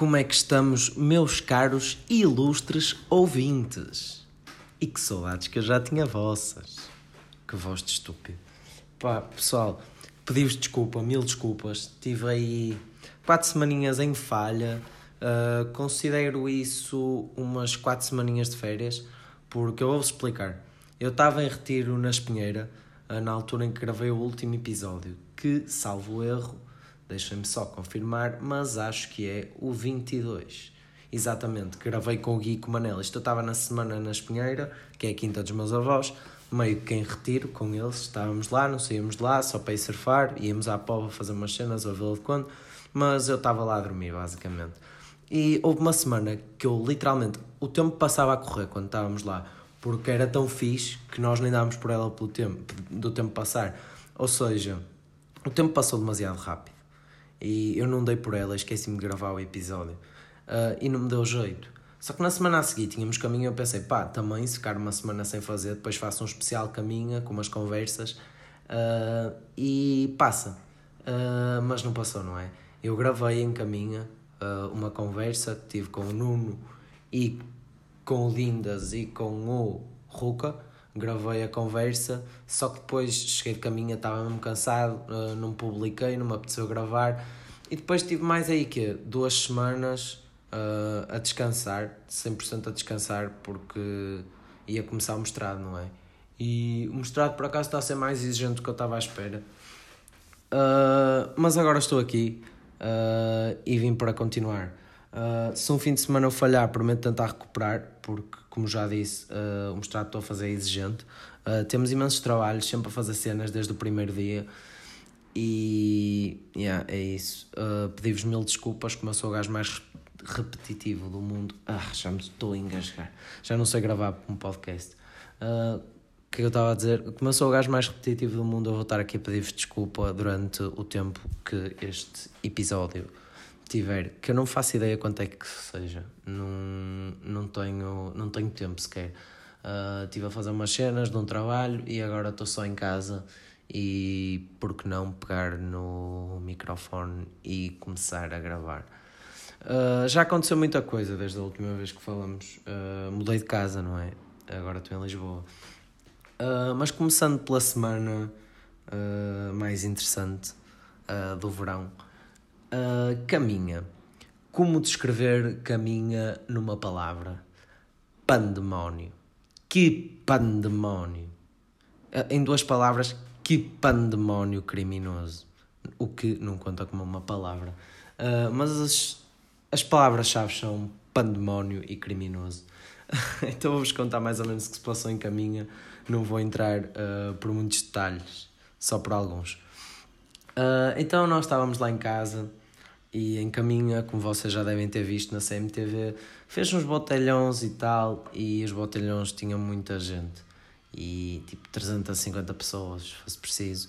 Como é que estamos, meus caros e ilustres ouvintes? E que saudades que eu já tinha vossas. Que voz de estúpido. Pá, pessoal, pedi-vos desculpa, mil desculpas. Tive aí quatro semaninhas em falha. Uh, considero isso umas quatro semaninhas de férias, porque eu vou-vos explicar. Eu estava em retiro na Espinheira, uh, na altura em que gravei o último episódio, que, salvo erro, deixem-me só confirmar, mas acho que é o 22. Exatamente, gravei com o Gui com o Manela. Isto eu estava na semana na Espinheira, que é a quinta dos meus avós, meio que em retiro com eles. Estávamos lá, não saíamos de lá, só para ir surfar, íamos à Pova fazer umas cenas ao Vila de Conde, mas eu estava lá a dormir, basicamente. E houve uma semana que eu literalmente, o tempo passava a correr quando estávamos lá, porque era tão fixe que nós nem dávamos por ela pelo tempo, do tempo passar. Ou seja, o tempo passou demasiado rápido e eu não dei por ela, esqueci-me de gravar o episódio uh, e não me deu jeito. Só que na semana a seguir tínhamos caminho e eu pensei, pá, também se ficar uma semana sem fazer, depois faço um especial caminha com umas conversas uh, e passa. Uh, mas não passou, não é? Eu gravei em caminha uma conversa que tive com o Nuno e com o Lindas e com o Ruka gravei a conversa, só que depois cheguei de caminho, estava mesmo cansado, uh, não publiquei, não me apeteceu gravar. E depois tive mais aí que duas semanas uh, a descansar, 100% a descansar, porque ia começar o mestrado, não é? E o mestrado por acaso está a ser mais exigente do que eu estava à espera. Uh, mas agora estou aqui e vim para continuar. se um fim de semana eu falhar, prometo tentar recuperar, porque como já disse, uh, o mestrado estou a fazer é exigente. Uh, temos imensos trabalhos, sempre a fazer cenas desde o primeiro dia. E yeah, é isso. Uh, Pedi-vos mil desculpas, como eu sou o gajo mais repetitivo do mundo. Ah, já me estou a engasgar. Já não sei gravar um podcast. Uh, que eu estava a dizer? Como eu sou o gajo mais repetitivo do mundo, eu vou estar aqui a pedir-vos desculpa durante o tempo que este episódio tiver, que eu não faço ideia quanto é que seja, não, não, tenho, não tenho tempo sequer. Uh, estive a fazer umas cenas de um trabalho e agora estou só em casa e por que não pegar no microfone e começar a gravar. Uh, já aconteceu muita coisa desde a última vez que falamos. Uh, mudei de casa, não é? Agora estou em Lisboa. mas começando pela semana mais interessante do verão Uh, caminha. Como descrever caminha numa palavra? Pandemónio. Que pandemónio. Uh, em duas palavras, que pandemónio criminoso. O que não conta como uma palavra. Uh, mas as, as palavras-chave são pandemónio e criminoso. então vou-vos contar mais ou menos o que se passou em caminha. Não vou entrar uh, por muitos detalhes, só por alguns. Uh, então nós estávamos lá em casa e em Caminha, como vocês já devem ter visto na CMTV, fez uns botelhões e tal, e os botelhões tinham muita gente, e tipo 350 pessoas, se fosse preciso.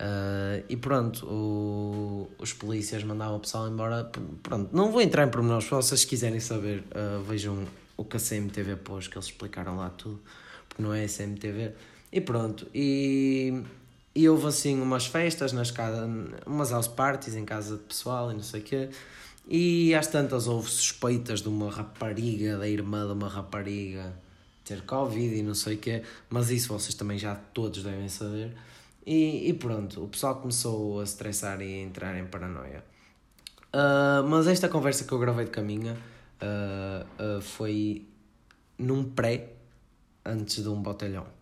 Uh, e pronto, o, os polícias mandavam o pessoal embora. Pronto, não vou entrar em pormenores, se vocês quiserem saber, uh, vejam o que a CMTV pôs, que eles explicaram lá tudo, porque não é a CMTV. E pronto, e e houve assim umas festas nas casa, umas house parties em casa de pessoal e não sei o quê. E às tantas houve suspeitas de uma rapariga, da irmã de uma rapariga ter Covid e não sei o quê, mas isso vocês também já todos devem saber. E, e pronto, o pessoal começou a estressar e a entrar em paranoia. Uh, mas esta conversa que eu gravei de caminho uh, uh, foi num pré, antes de um botelhão.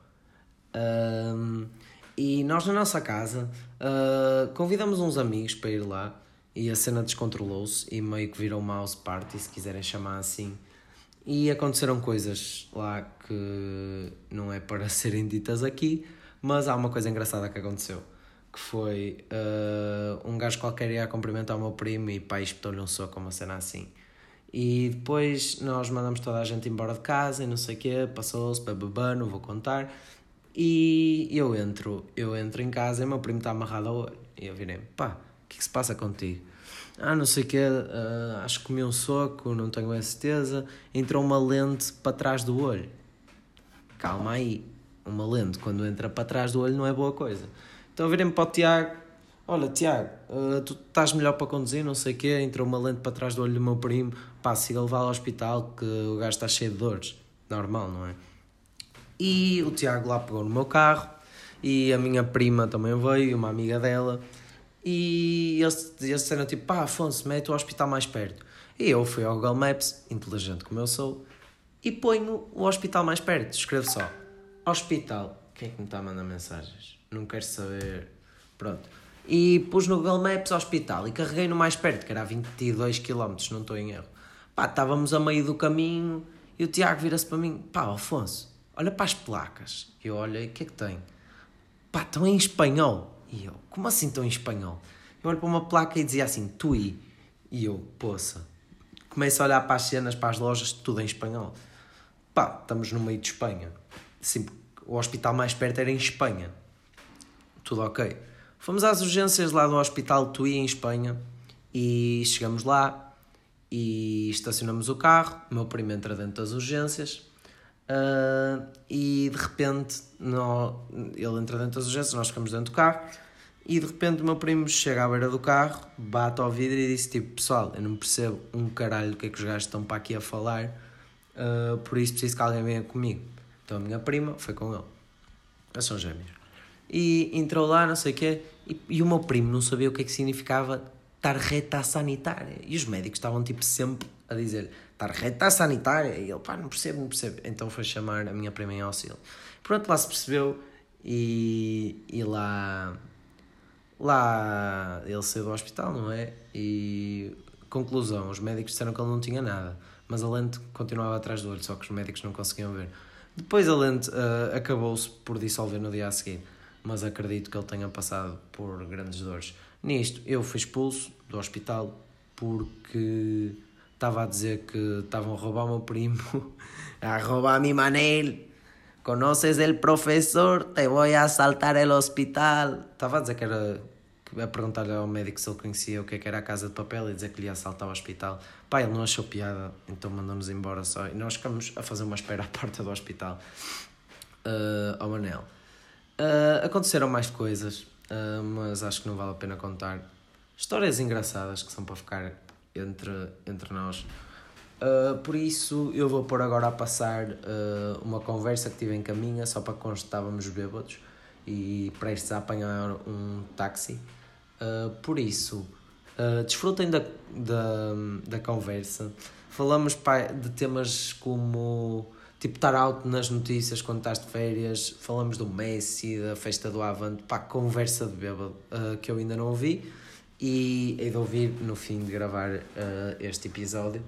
E nós na nossa casa uh, convidamos uns amigos para ir lá e a cena descontrolou-se e meio que virou mouse party, se quiserem chamar assim. E aconteceram coisas lá que não é para serem ditas aqui, mas há uma coisa engraçada que aconteceu. Que foi uh, um gajo qualquer ia cumprimentar o meu primo e pai espetou-lhe um soco, uma cena assim. E depois nós mandamos toda a gente embora de casa e não sei o quê, passou-se, bababá, não vou contar. E eu entro, eu entro em casa e meu primo está amarrado ao olho. E eu virei, pá, o que, é que se passa contigo? Ah, não sei o quê, uh, acho que comi um soco, não tenho a certeza. Entrou uma lente para trás do olho. Calma aí, uma lente quando entra para trás do olho não é boa coisa. Então virei-me para o Tiago Olha, Tiago, uh, tu estás melhor para conduzir, não sei o quê, entrou uma lente para trás do olho do meu primo, pá, siga levar ao hospital que o gajo está cheio de dores. Normal, não é? E o Tiago lá pegou no meu carro e a minha prima também veio, uma amiga dela, e eles, disseram tipo, pá, Afonso, mete o hospital mais perto. E eu fui ao Google Maps, inteligente como eu sou, e ponho o hospital mais perto. Escrevo só, hospital. Quem é que me está a mandar mensagens? Não quero saber. Pronto. E pus no Google Maps hospital e carreguei no mais perto, que era a 22 km, não estou em erro. Pá, estávamos a meio do caminho e o Tiago vira-se para mim, pá, Afonso, olha para as placas. Eu olhei, o que é que tem? Pá, estão em espanhol. E eu, como assim estão em espanhol? Eu olho para uma placa e dizia assim, Tui. E eu, poça. Começo a olhar para as cenas, para as lojas, tudo em espanhol. Pá, estamos no meio de Espanha. Sim, o hospital mais perto era em Espanha. Tudo ok. Fomos às urgências lá do Hospital Tui, em Espanha, e chegamos lá e estacionamos o carro. O meu primo entra dentro das urgências uh, e de repente no, ele entra dentro das urgências, nós ficamos dentro do carro. E de repente o meu primo chega à beira do carro, bate ao vidro e diz tipo: Pessoal, eu não percebo um caralho do que é que os gajos estão para aqui a falar, uh, por isso preciso que alguém venha comigo. Então a minha prima foi com ele. Eles são gêmeos. E entrou lá, não sei o quê, e, e, o meu primo não sabia o que é que significava tarjeta sanitária. E os médicos estavam tipo sempre a dizer tarjeta sanitária. E ele, pá, não percebo, não percebo. Então foi chamar a minha prima em auxílio. Pronto, lá se percebeu e, e lá, lá ele saiu do hospital, não é? E conclusão, os médicos disseram que ele não tinha nada. Mas a lente continuava atrás do olho, só que os médicos não conseguiam ver. Depois a lente uh, acabou-se por dissolver no dia a seguir mas acredito que ele tenha passado por grandes dores. Nisto, eu fui expulso do hospital porque estava a dizer que estavam a roubar o meu primo, a roubar mi Manel. Conoces el professor? Te vou a assaltar el hospital. Estava a dizer que era. a perguntar-lhe ao médico se ele conhecia o que, é que era a casa de papel e dizer que lhe ia assaltar o hospital. Pá, ele não achou piada, então mandou-nos embora só. E nós ficamos a fazer uma espera à porta do hospital. Uh, ao Manel. Uh, aconteceram mais coisas, uh, mas acho que não vale a pena contar. Histórias engraçadas que são para ficar entre, entre nós. Uh, por isso, eu vou pôr agora a passar uma conversa que tive em caminha, só para constar estávamos bêbados e prestes a apanhar um táxi. por isso, desfrutem da, da, da conversa. Falamos de temas como tipo estar alto nas notícias quando estás de férias, falamos do Messi, da festa do Avante, pá, conversa de bêbado uh, que eu ainda não ouvi e hei de ouvir no fim de gravar uh, este episódio.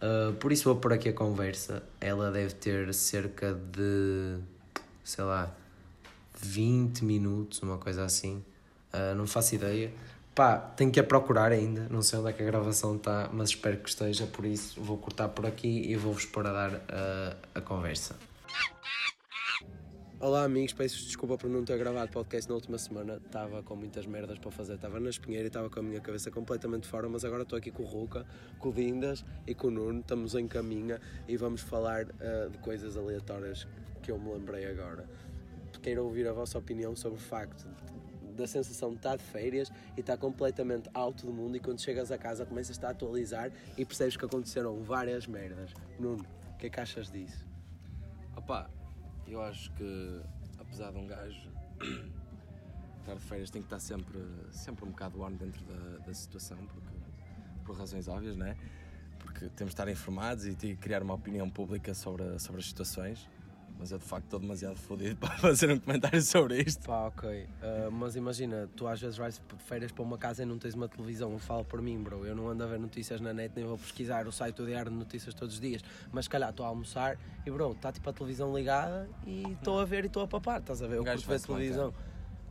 Uh, por isso vou por aqui a conversa. Ela deve ter cerca de, sei lá, 20 minutos, uma coisa assim. não faço ideia. Pá, tenho que a procurar ainda, não sei onde é que a gravação está, mas espero que esteja, por isso vou cortar por aqui e vou-vos pôr a dar uh, a conversa. Olá amigos, peço desculpa por não ter gravado podcast na última semana, estava com muitas merdas para fazer, estava na espinheira e estava com a minha cabeça completamente fora, mas agora estou aqui com o Ruca, com o Dindas e com o Nuno, estamos em caminha e vamos falar uh, de coisas aleatórias que eu me lembrei agora. Quero ouvir a vossa opinião sobre o facto da sensação de estar de férias e estar completamente alto do mundo e quando chegas a casa começas a atualizar e percebes que aconteceram várias merdas. Nuno, o que é que achas disso? Opá, eu acho que apesar de um gajo estar de férias tem que estar sempre, sempre um bocado on dentro da, da situação, porque, por razões óbvias, não é? Porque temos de estar informados e criar uma opinião pública sobre, sobre as situações mas eu de facto estou demasiado fodido para fazer um comentário sobre isto. Pá, ok. Uh, mas imagina, tu às vezes vais de férias para uma casa e não tens uma televisão. Fala por mim, bro. Eu não ando a ver notícias na net, nem vou pesquisar o site do Diário de Notícias todos os dias. Mas se calhar estou a almoçar e, bro, está tipo a televisão ligada e estou a ver e estou a papar. Estás a ver? Eu curto ver televisão.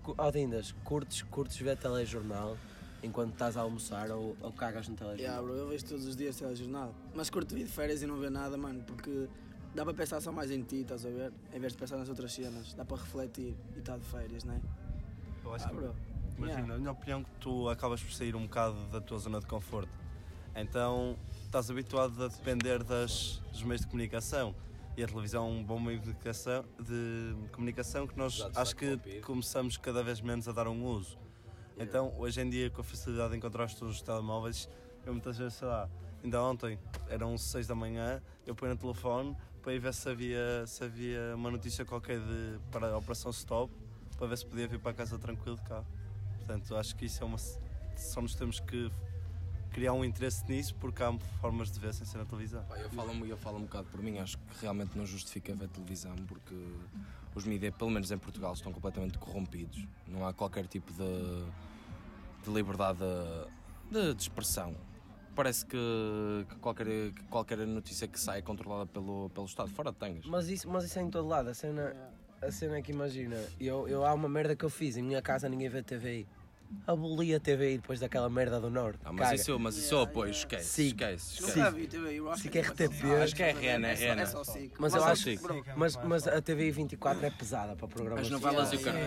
Ó, oh, Dindas, curtes, curtes ver telejornal? enquanto estás a almoçar ou, ou cagas no telejornal? Yeah, bro, eu vejo todos os dias telejornal. Mas curto vir de férias e não ver nada, mano, porque dá para pensar só mais em ti, estás a ver? Em vez de pensar nas outras cenas, dá para refletir e estar de férias, não é? Eu acho ah, que, bro. imagina, yeah. na minha opinião, que tu acabas por sair um bocado da tua zona de conforto. Então, estás habituado a depender das, dos meios de comunicação. E a televisão é um bom meio de comunicação, de comunicação que nós acho que começamos cada vez menos a dar um uso. Então, hoje em dia, com a facilidade de encontrar os telemóveis, eu muitas vezes, sei lá, ainda ontem, eram 6 da manhã, eu ponho no telefone para ir ver se havia, se havia uma notícia qualquer de, para a Operação Stop, para ver se podia vir para casa tranquilo de carro. Portanto, acho que isso é uma. Só nos temos que criar um interesse nisso porque há formas de ver sem ser na televisão. Eu falo, eu falo um bocado por mim, acho que realmente não justifica ver televisão porque os mídias, pelo menos em Portugal, estão completamente corrompidos. Não há qualquer tipo de, de liberdade de, de, expressão. Parece que, que, qualquer, que qualquer notícia que sai é controlada pelo, pelo Estado, fora de tangas. Mas isso, mas isso é em todo lado. A cena, a cena é que imagina, eu, eu, há uma merda que eu fiz, em minha casa ninguém vê TVI aboli a TVI depois daquela merda do Norte. Ah, mas, isso, mas isso eu apoio, esquece. Sim. Esquece, esquece. Vi TVI, eu acho que é RTP. Acho que é RN, é RN. Mas eu acho mas, mas a TVI 24 é pesada para programas. As novelas e o canal.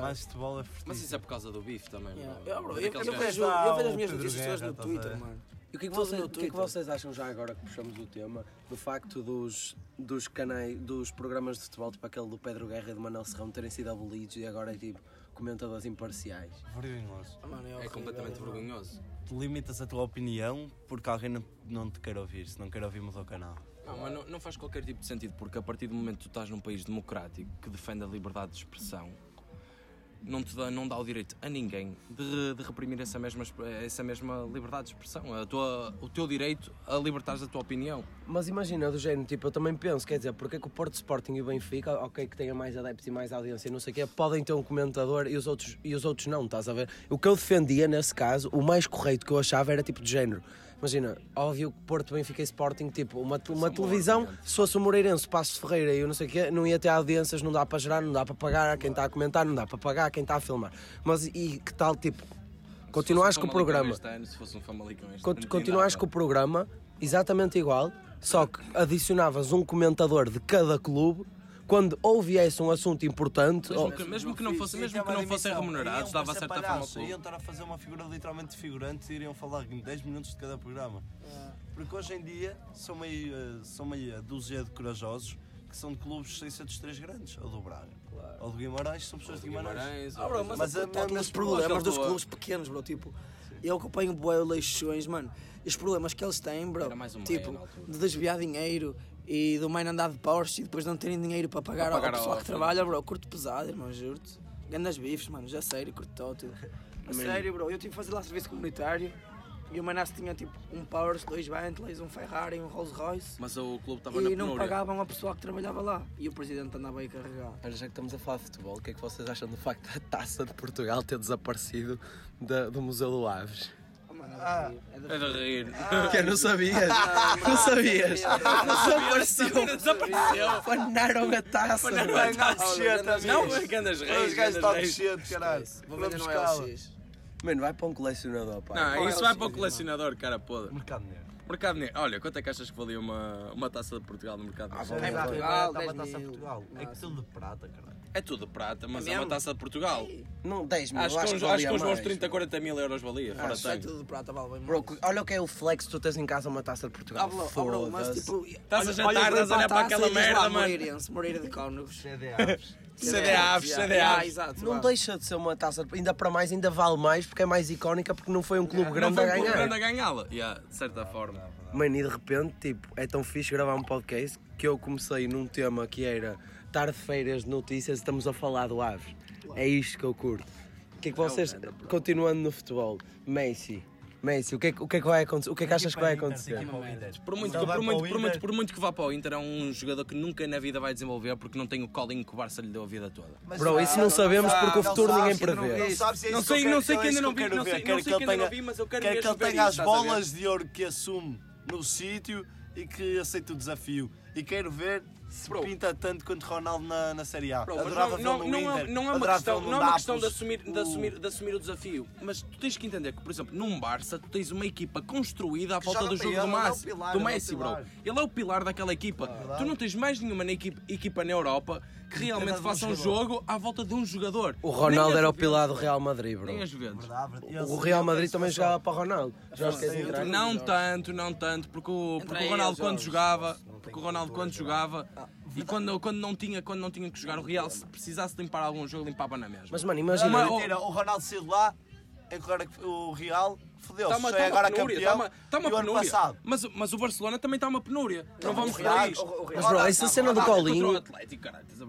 Mais futebol é Mas isso é por causa do bife também. Eu vejo as minhas notícias no Twitter, mano. E o que, é que, vocês, o que, é que vocês acham já agora que puxamos o tema do facto dos, dos canais, dos programas de futebol, tipo aquele do Pedro Guerra e do Manuel Serrão terem sido abolidos e agora é tipo comentadores imparciais? Vergonhoso. Ah, é, completamente vergonhoso. Tu limitas a tua opinião porque alguém não, não te quer ouvir. Se não quer ouvir, muda o canal. Não, mas não, não faz qualquer tipo de sentido porque a partir do momento que tu estás num país democrático que defende a liberdade de expressão não te dá, não dá o direito a ninguém de, de reprimir essa mesma, essa mesma liberdade de expressão, a tua, o teu direito a libertar a tua opinião. Mas imagina, do género, tipo, eu também penso, quer dizer, porque é que o Porto Sporting e o Benfica, ok, que tenha mais adeptos e mais audiência e não sei o quê, podem ter um comentador e os, outros, e os outros não, estás a ver? O que eu defendia nesse caso, o mais correto que eu achava era tipo de género Imagina, óbvio que Porto, Benfica e Sporting, tipo, uma, uma televisão, se fosse o Moreirense, Passo Ferreira e eu não sei o quê, não ia ter audiências, não dá para gerar, não dá para pagar a quem está a comentar, não dá para pagar a quem está a filmar. Mas e que tal, tipo, continuares com o programa. Ano, se fosse um Famalicão este Cont continuares com o programa, exatamente igual, só que adicionavas um comentador de cada clube quando ou viesse um assunto importante. Mesmo, ou... que, mesmo que não, fosse, mesmo que não fossem remunerados, dava certa palhaço, forma. Iam estar a fazer uma figura literalmente figurante e iriam falar em 10 minutos de cada programa. É. Porque hoje em dia são meio, eh, são meia dúzia de corajosos que são de clubes sem ser dos três grandes, ou do Braga. Claro. Ou do Guimarães, são pessoas de Guimarães. Guimarães ah, bro, mas, mas é, é, os problemas dos clubes pequenos, bro. Tipo, eu acompanho boé leixões, mano. E os problemas que eles têm, bro. Tipo, de desviar dinheiro e do mãe andar de Porsche e depois não terem dinheiro para pagar, para pagar ao pessoal que trabalha, bro. Curto pesado, irmão, juro-te. Gandas bifes, mano, já sério, curto todo. A sério, bro. Eu tive que fazer lá serviço comunitário. E o Manassi tinha tipo um Porsche, dois Bentleys, um Ferrari, um Rolls Royce. Mas o clube estava na E não pagavam a pessoa que trabalhava lá. E o presidente andava aí a carregar. Mas já que estamos a falar de futebol, o que é que vocês acham do facto da taça de Portugal ter desaparecido da, do Museu do Aves? Ah, é de rir. Ah, que não sabias? Não sabias? Desapareceu. Desapareceu. Fanaram a taça. Fanaram a taça. Não, que andas reis. Os gajos estão descendo, caralho. Vou vender no LX. Mano, vai para um colecionador, pá. Não, isso vai para um colecionador, cara podre. Mercado negro. Mercado Negro. Olha, quanto é que achas que valia uma, uma taça de Portugal no Mercado Negro? Ah, é Portugal, 10 taça de Portugal. É que tudo de prata, caralho. É tudo de prata, mas é, é uma taça de Portugal. Não, 10 mil. Acho, acho que, acho que uns bons 30, 40 mil euros valia. Fora acho é tudo de prata, vale bem Bro, olha o que é o flex tu tens em casa uma taça de Portugal. Ah, Foda-se. Mas tipo. Estás a jantar, estás a olhar para aquela merda, mano. Moreira de Cónegos. CDAs. CDAs, CDAs. Não deixa de ser uma taça, ainda para mais, ainda vale mais porque é mais icónica porque não foi um clube grande a ganhar. Não foi um clube grande a ganhá-la, de certa forma. Mano, e de repente, tipo, é tão fixe gravar um podcast que eu comecei num tema que era tarde-feiras de notícias e estamos a falar do Aves. É isto que eu curto. O que é que vocês, continuando no futebol, Messi, Messi, o que, é, o que é que vai acontecer? O que é que achas que vai acontecer? Por muito, que, por, muito, por, muito, por muito que vá para o Inter, é um jogador que nunca na vida vai desenvolver porque não tem o colinho que o Barça lhe deu a vida toda. Mas Bro, isso não sabemos porque o futuro ninguém prevê. Não sei, não sei que ainda não vi, não sei que ainda não vi, mas eu quero Quer que ele tenha as bolas de ouro que assume no sítio e que aceite o desafio. E quero ver se Bro. pinta tanto quanto Ronaldo na, na Série A. Bro, Adorava não, não, não, é, não é uma questão, não é uma questão de, assumir, de, assumir, de assumir o desafio, mas tu tens que entender que, por exemplo, num Barça tu tens uma equipa construída à volta do jogo do, Messi, é pilar, do Messi, bro. Ele é o pilar daquela equipa. Ah, tu não tens mais nenhuma na equipa, equipa na Europa que realmente faça um jogo à volta de um jogador. O Ronaldo era o pilar do Real Madrid, bro. Nem vezes. O Real Madrid também jogava para o Ronaldo. Não tanto, não tanto, porque o, porque o Ronaldo quando jogava, porque o Ronaldo quando jogava E quando, quando, não tinha, quando não tinha que jogar o Real, se precisasse limpar algum jogo, limpava na mesma. Mas, mano, imagina. Uma, mentira, o Ronaldo saiu lá, agora o Real fodeu-se, tá tá é agora penúria, campeão. Tá uma, tá uma penúria. Passado. Mas, mas o Barcelona também está uma penúria. Não, não vamos por isto. Mas, bro, essa cena do Colinho.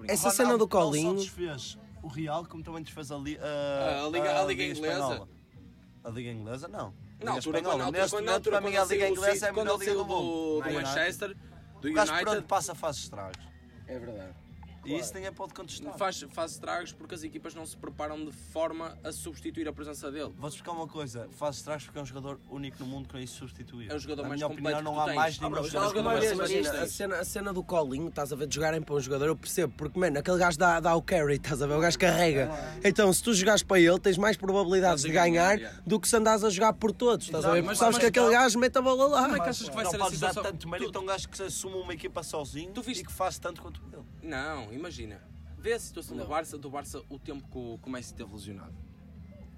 Essa cena do Colinho. desfez o Real, como também desfez a, li, a, a, Liga, a, Liga Inglesa. A Liga Inglesa, não. Não, altura, quando, Neste quando, momento, para mim, a Liga Inglesa é a melhor liga do mundo. Do Manchester, do United. O gajo passa fase estragos. É verdade. E isso ninguém pode contestar. Faz, faz estragos porque as equipas não se preparam de forma a substituir a presença dele. Vou-te explicar uma coisa: faz estragos porque é um jogador único no mundo que não é substituir. É o jogador Na mais minha opinião, não há tens. mais nenhum ah, jogador. jogador mais imagina, a cena, a cena do colinho, estás a ver, de jogarem para um jogador, eu percebo, porque, mano, aquele gajo dá, dá o carry, estás a ver, o gajo carrega. Então, se tu jogares para ele, tens mais probabilidades de ganhar do que se andares a jogar por todos, estás a ver? Porque sabes que aquele gajo mete a bola lá. Como é que achas que vai ser a situação? Não tanto mérito a um gajo que assume uma equipa sozinho e que faz tanto quanto ele. Não, imagina vê a situação não. do Barça, do Barça o tempo que o, que o Messi teve lesionado.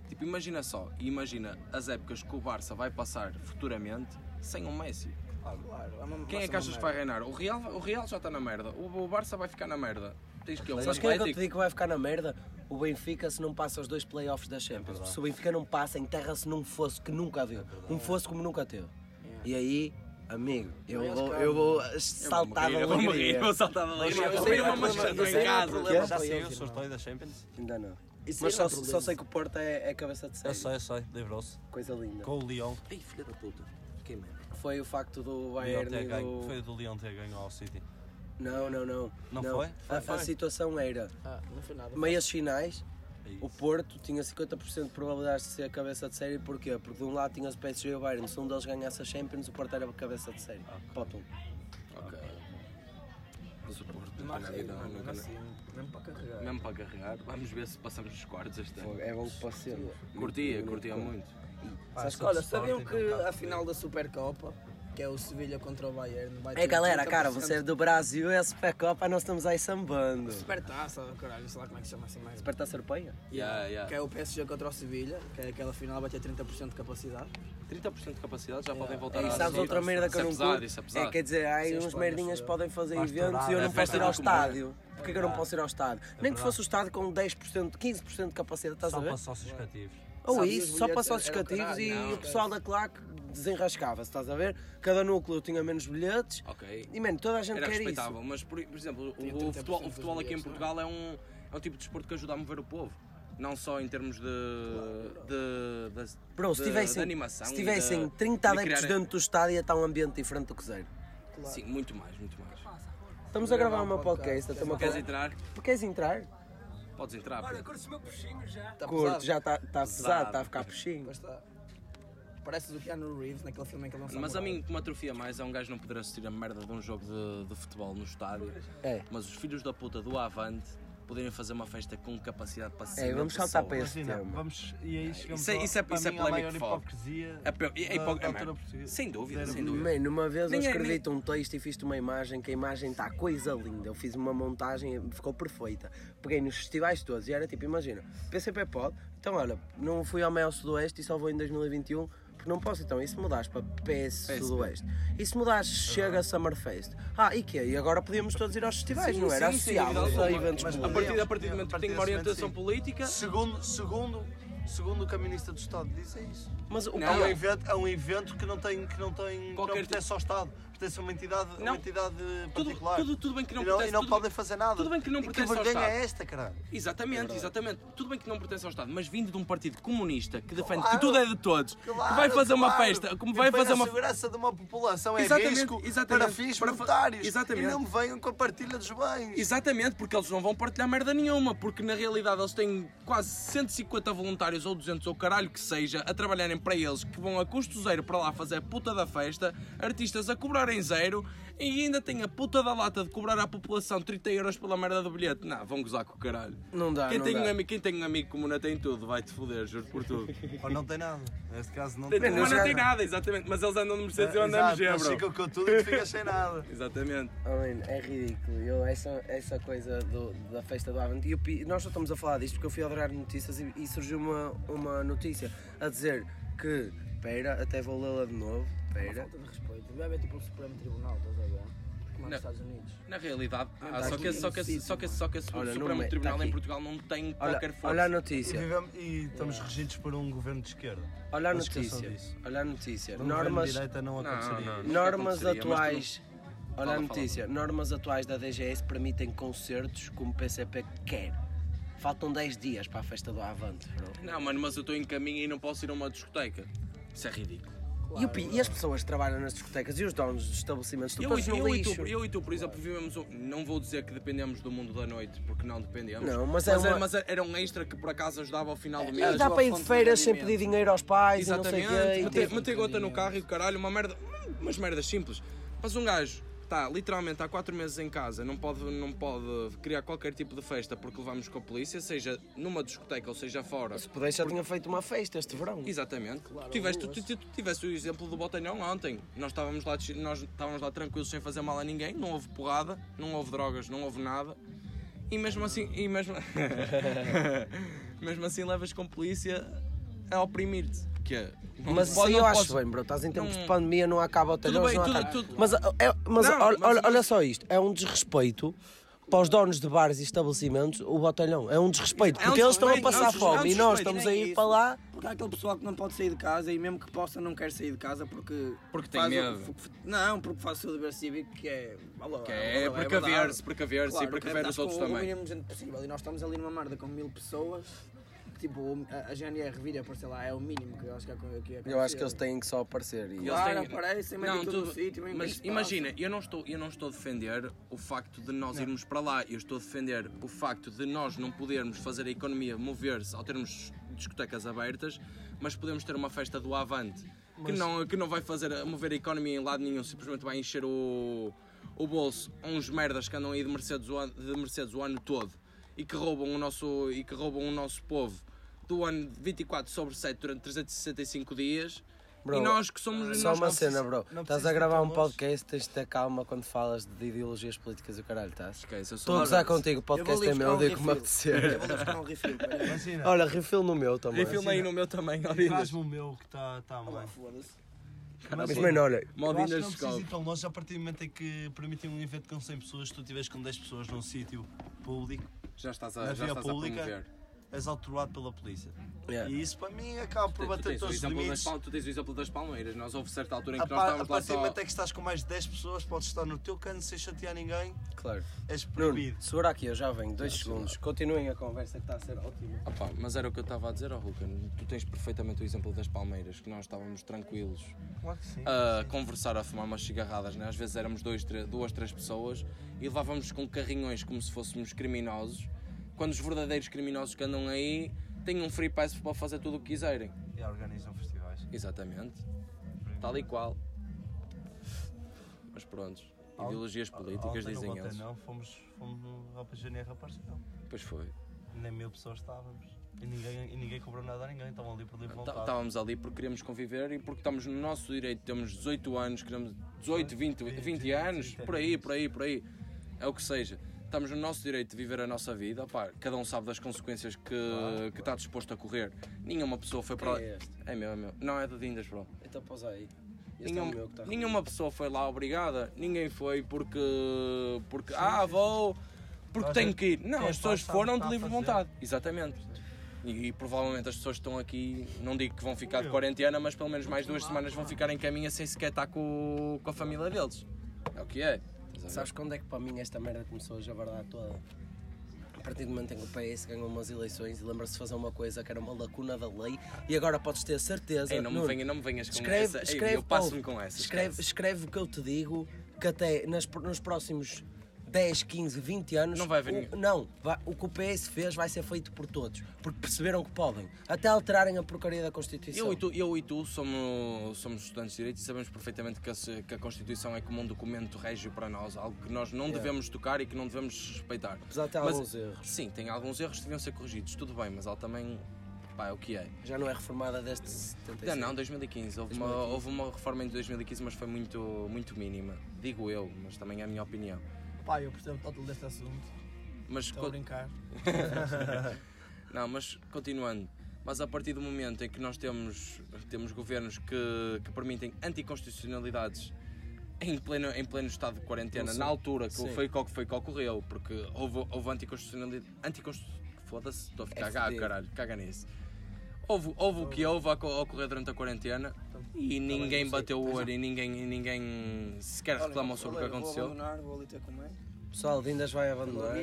Tipo, imagina só, imagina as épocas que o Barça vai passar futuramente sem um Messi. Claro, claro. Quem é que achas que vai reinar? O Real, o Real já está na merda. O, o Barça vai ficar na merda. Tens que Mas quem é que eu te digo que vai ficar na merda? O Benfica se não passa os dois playoffs da Champions. É se o Benfica não passa, enterra-se num fosso que nunca viu. É um fosso como nunca teve. É. E aí Amigo, eu vou, eu vou saltar da alegria. Eu vou saltar da alegria. Eu vou uma machadinha em casa. Já saiu o sorteio da Champions? Ainda não. Mas só, só sei que o Porto é, é cabeça de série. Eu sei, eu sei, livrou-se. Coisa linda. Com o Lyon. Ei, filha da puta. Quem mesmo? Foi o facto do Bayern e do... Foi do Lyon ter ganho ao City. Não, não, não. Não, não. foi? foi, a, foi. a, situação era ah, não foi nada. meias finais o Porto tinha 50% de probabilidades de ser a cabeça de série, porquê? Porque de um lado tinha o PSG e o Bayern, se um deles ganhasse a Champions, o Porto era a cabeça de série. Okay. Potum. Ok. Mas o Porto não tem nada não, assim, mesmo para carregar. Mesmo para carregar, vamos ver se passamos os quartos este ano. É bom que passe. Curtia, curtia muito. Olha, sabiam que a final da Supercopa que é o Sevilha contra o Bayern. Vai é galera, cara, você é do Brasil e a Supercopa nós estamos aí sambando. Supertaça, caralho, sei lá como é que chama assim mais. Supertaça Europeia? Yeah, yeah. Que é o PSG contra o Sevilha, que é aquela final vai ter 30% de capacidade. 30% de capacidade já yeah. podem voltar é, a sabes outra merda que eu não curto? É, é, quer dizer, aí uns merdinhas podem fazer eventos e eu não posso ir ao estádio. Porquê que eu não posso ir ao estádio? Nem que fosse o estádio com 10%, 15% de capacidade, estás a ver? Só para sócios cativos. Ou isso, só para sócios cativos e o pessoal da claque desenrascava-se, estás a ver? Cada núcleo tinha menos bilhetes. Ok. E, mano, toda a gente Era quer respeitável, isso. mas, por, por exemplo, o, o, futebol, o futebol aqui em Portugal é um, é um tipo de desporto que ajuda a mover o povo. Não só em termos de, de, de, Bro, se tivessem, de animação. Se tivessem 30 adeptos criar... dentro do estádio, está um ambiente diferente do que zero. Claro. Sim, muito mais, muito mais. Estamos a gravar uma podcast. podcast. Queres entrar? Queres entrar? Podes entrar. Olha, curto o meu puxinho já. Tá Curto, já está tá pesado, está a ficar puxinho. Está. Pareces o Keanu Reeves naquele filme em que ele não Mas a mim, como atrofia mais, é um gajo não poder assistir a merda de um jogo de, de futebol no estádio. É. Mas os filhos da puta do Avante poderem fazer uma festa com capacidade para É, vamos saltar para esse tema. Vamos, e aí chegamos isso, é, isso é, para isso é mim, a maior hipocrisia é, é, é, é, Sem dúvida, sem dúvida. Man, uma vez eu escrevi um texto e fiz uma imagem, que a imagem está coisa linda. Eu fiz uma montagem, ficou perfeita. Peguei nos festivais todos e era tipo, imagina, PCP pode, então olha, não fui ao Mel Sudoeste e só vou em 2021 não posso então, e se mudares para PS Sudoeste? E se mudares chega Summerfest? Ah, e quê? E agora podíamos todos ir aos festivais, sim, não era? Associados a eventos Mas a partir, a partir do momento que tem uma orientação política... Segundo, segundo, segundo o Caminista do Estado diz é isso. Mas o não, é, um evento, é um evento que não tem, que não tem, Qualquer... que não pertence ao Estado pertence a uma entidade, não. uma entidade particular. Tudo, tudo, tudo bem que não e não, pertence, e não podem fazer nada. Tudo bem que não e pertence que ao Estado. é esta, caralho? Exatamente, é exatamente. Tudo bem que não pertence ao Estado, mas vindo de um partido comunista que defende claro, que tudo é de todos, claro, que vai fazer claro. uma festa, como vai fazer uma segurança de uma população é exatamente, risco exatamente, para fins para monetários. Exatamente. E não venham com a partilha dos bens. Exatamente, porque eles não vão partilhar merda nenhuma, porque na realidade eles têm quase 150 voluntários ou 200 ou caralho que seja a trabalharem para eles, que vão a custo zero para lá fazer a puta da festa, artistas a cobrarem zero e ainda tem a puta da lata de cobrar à população 30 euros pela merda do bilhete. Não, vão gozar com o caralho. Não dá, quem não tem dá. Um amigo, quem tem um amigo como não tem tudo, vai-te foder, juro por tudo. Ou não tem nada. Neste caso não tem, tem nada. Mas não tem nada, exatamente. Mas eles andam no Mercedes e eu ando a MG, bro. ficam com tudo e tu ficas sem nada. exatamente. Oh, man, é ridículo. Eu, essa, essa coisa do, da festa do Avante. Eu, nós só estamos a falar disto porque eu fui a adorar notícias e, e surgiu uma, uma notícia a dizer que. Espera, até vou lê-la de novo. Espera. Falta de respeito. Deve haver tipo o Supremo Tribunal, estás a ver? como nos Estados Unidos. Na realidade, ah, só, que, só, que, só, que, só que o olha, Supremo tá Tribunal tá em Portugal não tem qualquer força. Olha a notícia. E, vivemos, e estamos regidos por um governo de esquerda. Olha a notícia. Olha a notícia. Um normas, direita não aconteceria. Não, não, normas atuais. Olha a notícia. Normas atuais da DGS permitem concertos como o PCP quer. Faltam 10 dias para a festa do Avante, bro. Não, mano, mas eu estou em caminho e não posso ir a uma discoteca. Isso é ridículo. Claro, e, o, e, as pessoas que trabalham nas discotecas e os donos dos estabelecimentos estão todos no eu lixo. E tu, eu e tu, por exemplo, vivemos. Não vou dizer que dependemos do mundo da noite, porque não dependemos. Não, mas, é mas, é uma... mas era um extra que por acaso ajudava ao final do mês. E dá para ir de feiras sem pedir dinheiro aos pais Exatamente. e não sei o quê. Meter gota no carro e caralho, uma merda. Umas merdas simples. Mas um gajo está literalmente há 4 meses em casa, não pode, não pode criar qualquer tipo de festa porque levamos com a polícia, seja numa discoteca ou seja fora. Se pudesse, já porque... tinha feito uma festa este verão. Exatamente. Claro, tu, tiveste, tu, tu, tu, tiveste o exemplo do Botelhão ontem. Nós estávamos, lá, nós estávamos lá tranquilos sem fazer mal a ninguém, não houve porrada, não houve drogas, não houve nada. E mesmo assim, e mesmo, mesmo assim levas com a polícia a oprimir-te que é. Mas isso eu acho bem, bro. Estás em tempos não... de pandemia, não acaba o não acaba. Tudo... Mas, é, mas, não, olha, mas, olha só isto, é um desrespeito para os donos de bares e estabelecimentos o botelhão. É um desrespeito, porque é um eles estão a passar é um fome é um e nós estamos a ir para lá. Porque há aquele pessoal que não pode sair de casa e mesmo que possa não quer sair de casa porque. Porque tem medo. O, não, porque faz o seu dever cívico que é. Alô, que é, precaver-se, precaver-se claro, e precaver os outros também. O mínimo de gente possível e nós estamos ali numa merda com mil pessoas tipo, a, a GNR vir aparecer lá é o mínimo que eu acho que, é, que é Eu acho que eles têm que só aparecer. E... Claro, têm... aparecem, mas não, tudo, sítio, Mas imagina, eu não, estou, eu não estou a defender o facto de nós não. irmos para lá, eu estou a defender o facto de nós não podermos fazer a economia mover-se ao termos discotecas abertas, mas podemos ter uma festa do Avante. Mas... Que, não, que não vai fazer mover a economia em lado nenhum, simplesmente vai encher o, o bolso a uns merdas que andam aí de Mercedes, o, de Mercedes o ano todo e que roubam o nosso, e que roubam o nosso povo do ano 24 sobre 7 durante 365 dias. Bro, e nós que somos. Só uma cena, bro. Estás a gravar um podcast, tens de ter calma quando falas de ideologias políticas e o caralho, estás? Esquece, Estou a gozar contigo, o podcast é meu, eu digo como apetecer. Eu vou buscar um refill. Olha, refill no meu também. Refill aí no meu também, Faz-me o meu que está tá mal. Mas, mano, olha, Modinhas eu acho que não precisa ir tão longe, a partir do momento em que permitem um evento com 100 pessoas, se tu estiveres com 10 pessoas num sítio público, já estás a, já estás pública, a promover és autuado pela polícia. Yeah. E isso para mim acaba por bater todos os limites. Das, tu tens o exemplo das Palmeiras, nós houve certa altura em que a nós estávamos lá só... A partir do que estás com mais de 10 pessoas, podes estar no teu canto sem chatear ninguém. Claro. És proibido. Bruno, segura aqui, eu já venho, dois segundos. Continuem a conversa que está a ser ótima. Opa, mas era o que eu estava a dizer ao oh, Ruken. Tu tens perfeitamente o exemplo das Palmeiras, que nós estávamos tranquilos claro sim, a sim. conversar, a fumar umas cigarradas, né? às vezes éramos dois, três, duas, três pessoas e levávamos com carrinhões como se fôssemos criminosos, quando os verdadeiros criminosos que andam aí têm um free pass para fazer tudo o que quiserem. E organizam festivais. Exatamente. Tal e qual. Mas pronto, ideologias políticas dizem não eles. Não, fomos, fomos ao PGNR apareceu. Pois foi. Nem mil pessoas estávamos. E ninguém, e ninguém cobrou nada a ninguém, estavam ali por livre vontade. Estávamos ali porque queríamos conviver e porque estamos no nosso direito, temos 18 anos, queremos 18, 20, 20, 20 anos, por aí, por aí, por aí. É o que seja estamos no nosso direito de viver a nossa vida, cada um sabe das consequências que, claro. que está disposto a correr. Nenhuma pessoa foi para lá. É, este? é meu, é meu. Não é do Dindas, bro. Então pôs aí. Nenhum, é tá nenhuma pessoa foi lá obrigada, ninguém foi porque. porque sim, ah, vou. porque tenho que ir. Não, as pessoas foram de livre vontade. Exatamente. E, e, provavelmente as pessoas que estão aqui, não digo que vão ficar de quarentena, mas pelo menos mais duas semanas vão ficar em caminho sem sequer estar com, com a família deles. É o que é. Sabes quando é que para mim esta merda começou a javardar toda? A partir do momento em que o PS ganhou umas eleições e lembra-se de fazer uma coisa que era uma lacuna da lei e agora podes ter certeza. Ei, não, me venha, não me venhas com escreve, essa. Escreve, Ei, eu passo-me com essa. Escreve, escreve o que eu te digo que até nas, nos próximos 10, 15, 20 anos. Não vai haver o, Não, vai, o que o PS fez vai ser feito por todos. Porque perceberam que podem. Até alterarem a porcaria da Constituição. Eu e tu, eu e tu somos, somos estudantes de Direito e sabemos perfeitamente que a, que a Constituição é como um documento régio para nós. Algo que nós não yeah. devemos tocar e que não devemos respeitar. Apesar de ter mas, alguns erros. Sim, tem alguns erros que deviam ser corrigidos. Tudo bem, mas ela também pá, é o que é. Já não é reformada desde 75? Não, não, 2015. Houve, 2015. Uma, houve uma reforma em 2015, mas foi muito, muito mínima. Digo eu, mas também é a minha opinião. Pá, eu percebo todo deste assunto. Mas Estou a brincar. não, mas continuando. Mas a partir do momento em que nós temos, temos governos que, que permitem anticonstitucionalidades em pleno, em pleno estado de quarentena, na altura que foi, que foi que ocorreu, porque houve, houve anticonstitucionalidade. Anticonstitucionalidade foda-se, estou a ficar gago, caralho, caga nisso. Houve, houve o que houve a ocorrer durante a quarentena e ninguém bateu o olho e ninguém, ninguém sequer reclamou sobre o que aconteceu. Vou abandonar, vou ali ter com mãe. Pessoal, Vindas vai abandonar.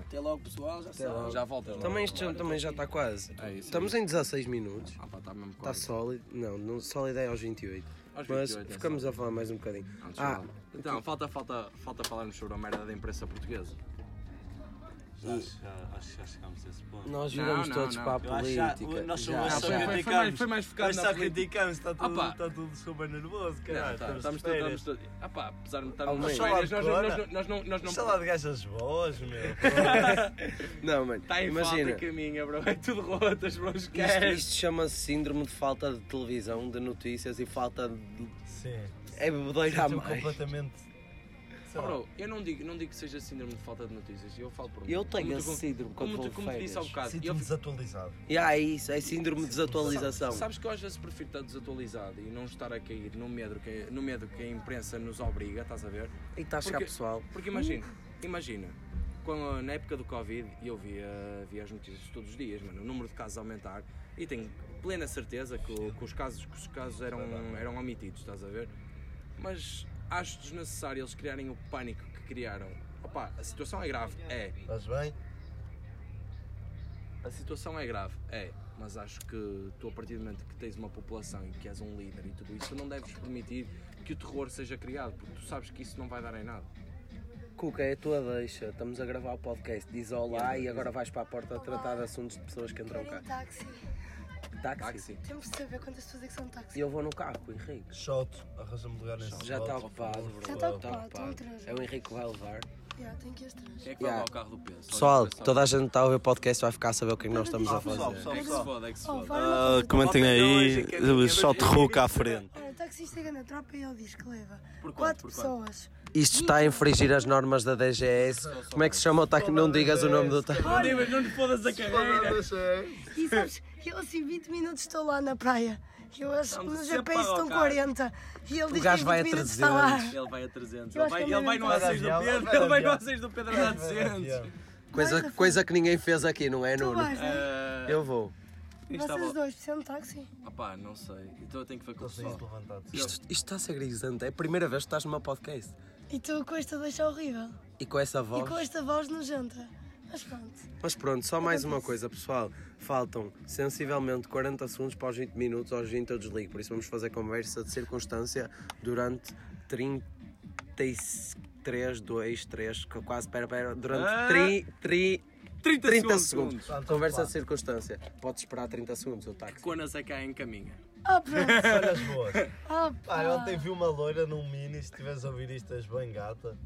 Até logo, pessoal. Já, Até logo. já voltas. Também isto já, também já está quase. É isso, Estamos em 16 minutos. Ah, pá, está mesmo Está quase. sólido. Não, não sólido é aos 28. Aos Mas 28 é ficamos a falar mais um bocadinho. Não, Ah, desculpa. então, falta, falta, falta falarmos sobre a merda da imprensa portuguesa. Acho, que- acho que já chegámos a esse ponto. nós viramos todos não. para a já- política. nós Já. somos- só foi- foi- mais- foi mais focado Mas na só criticamos, está tudo, Opa. está tudo super nervoso, Não, caralho. tá, estamos de todos. férias. Estamos todos. Ah pá, apesar de estarmos nas meio. férias, nós, nós, nós, nós não. Nós não Sei de gajas boas, meu. Não, mano. Está em imagina. falta caminha, bro. É tudo rotas, bro. Isto, Esquece. isto chama-se síndrome de falta de televisão, de notícias e falta de. Sim. É bebedeira a mais. completamente. Sei lá. Bro, eu não digo, não digo que seja síndrome de falta de notícias, eu falo por mim. Eu tenho Como tu- esse síndrome quando Como, tu, como te disse há bocado. Sinto-me eu- desatualizado. E é isso, é síndrome de desatualização. Sabes que eu às vezes prefiro estar desatualizado e não estar a cair no medo que, no medo que a imprensa nos obriga, estás a ver? E está a chegar Porque- pessoal. Porque imagina, imagina, quando, na época do Covid eu via, via as notícias todos os dias, mano, o número de casos aumentar e tenho plena certeza que, que os casos, que os casos eram, eram omitidos, estás a ver? Mas acho desnecessário eles criarem o pânico que criaram. Opa, a situação é grave, é. Estás bem? A situação é grave, é. Mas acho que tu, a partir do momento que tens uma população e que és um líder e tudo isso, não deves permitir que o terror seja criado, porque tu sabes que isso não vai dar em nada. Cuca, é a tua deixa. Estamos a gravar o podcast. Diz olá e agora vais para a porta a tratar de assuntos de pessoas que entram cá. táxi. Táxi. Táxi. Temos de saber quantas pessoas é que são táxi. E eu vou no carro com o Henrique. Shot, arranja-me lugar nesse Já está ocupado, bro. Já está ocupado, três. É o Henrique que vai levar. Tem que ir. Quem é que vai Yeah. levar o carro do peso? Pessoal, toda a gente que está a ouvir o podcast vai ficar a saber o que é que nós estamos a Pessoal, fazer. pessoal, É que se pessoal. foda, é que se Oh, foda. vai Ah, comentem aí, Voltem hoje, que é shot Hulk à frente. Olha, o taxista na tropa e ele diz que leva Por quanto? quatro Por quanto? pessoas. Isto está a infringir as normas da DGS. Como é que se chama o táxi? Não digas o nome do táxi. Não digas, não lhe fodas a carreira. E sabes, eu assim 20 minutos estou lá na praia. Eu acho que Estamos no sempre GPS estão rocar. 40. E ele diz que vai a 20 minutos está lá. 300. Ele vai a 300. Eu Ele vai, que é ele vai no mesmo. A6 do Pedro. Ele vai no avião. A6 do Pedro a dar 200. Coisa, coisa que ninguém fez aqui, não é, Nuno? vais, não é? Ah, Eu vou. isto Vocês estava- dois precisam de táxi. Opá, não sei. Então eu tenho que ver com o pessoal. Isto, isto está a ser grisante. É a primeira vez que estás meu podcast. E tu com esta deixa horrível. E com essa E voz. com esta voz nojenta. Mas pronto. Mas pronto, só mais uma coisa, pessoal. Faltam sensivelmente 40 segundos para os 20 minutos, aos 20 eu desligo. Por isso vamos fazer conversa de circunstância durante 33, 2, 3, quase, pera, pera, durante Ah. 30, 30, 30 30 segundos. segundos. Conversa de circunstância. Podes esperar 30 segundos o táxi. Quando a cá em caminha. Ah, pronto. Olhas boas. Ah, Ah, pá. ontem vi uma loira num mini, se estiveres a ouvir isto és bem gata.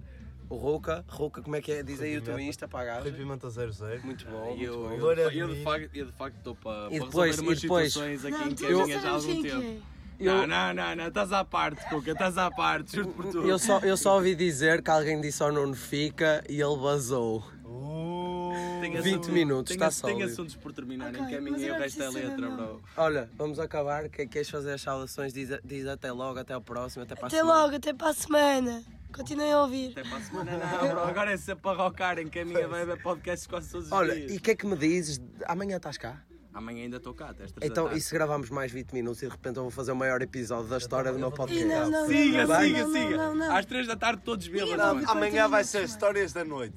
O Rouca, Rouca, como é que é? Diz aí o teu Insta para a Rui gaja. Pimenta 00. Muito bom, E muito eu, bom. eu, Loira eu, de de mim. facto, eu de facto estou para, E para depois- resolver umas e depois- situações aqui Não, em tu caminha já já há sabes algum quem tempo. é. Não, não, não, não, estás à parte, Cuca, estás à parte, juro por tudo. Eu só, eu só ouvi dizer que alguém disse ao Nuno fica e ele vazou. Tenho 20 assuntos- minutos, tenho, está Tenho sólido. assuntos por terminar Ok, em caminho mas e eu o não resto é letra, saber bro. Olha, vamos acabar. Que- Queres fazer as saudações? Diz, diz até logo, até ao próximo, até para a Até semana. logo, até para a semana. Continuem a ouvir. Até para a semana, não, bro. Agora é sempre para rocar em caminho, vai haver podcasts quase todos os Olha, dias. e o que é que me dizes? Amanhã estás cá? Amanhã ainda estou cá, até Então, e se gravamos mais 20 minutos e de repente eu vou fazer o maior episódio da história do meu podcast? não, não, não, Siga, não, siga, não, siga. Não, não, Às três da tarde todos bêbados, vai Amanhã vai ser histórias da noite.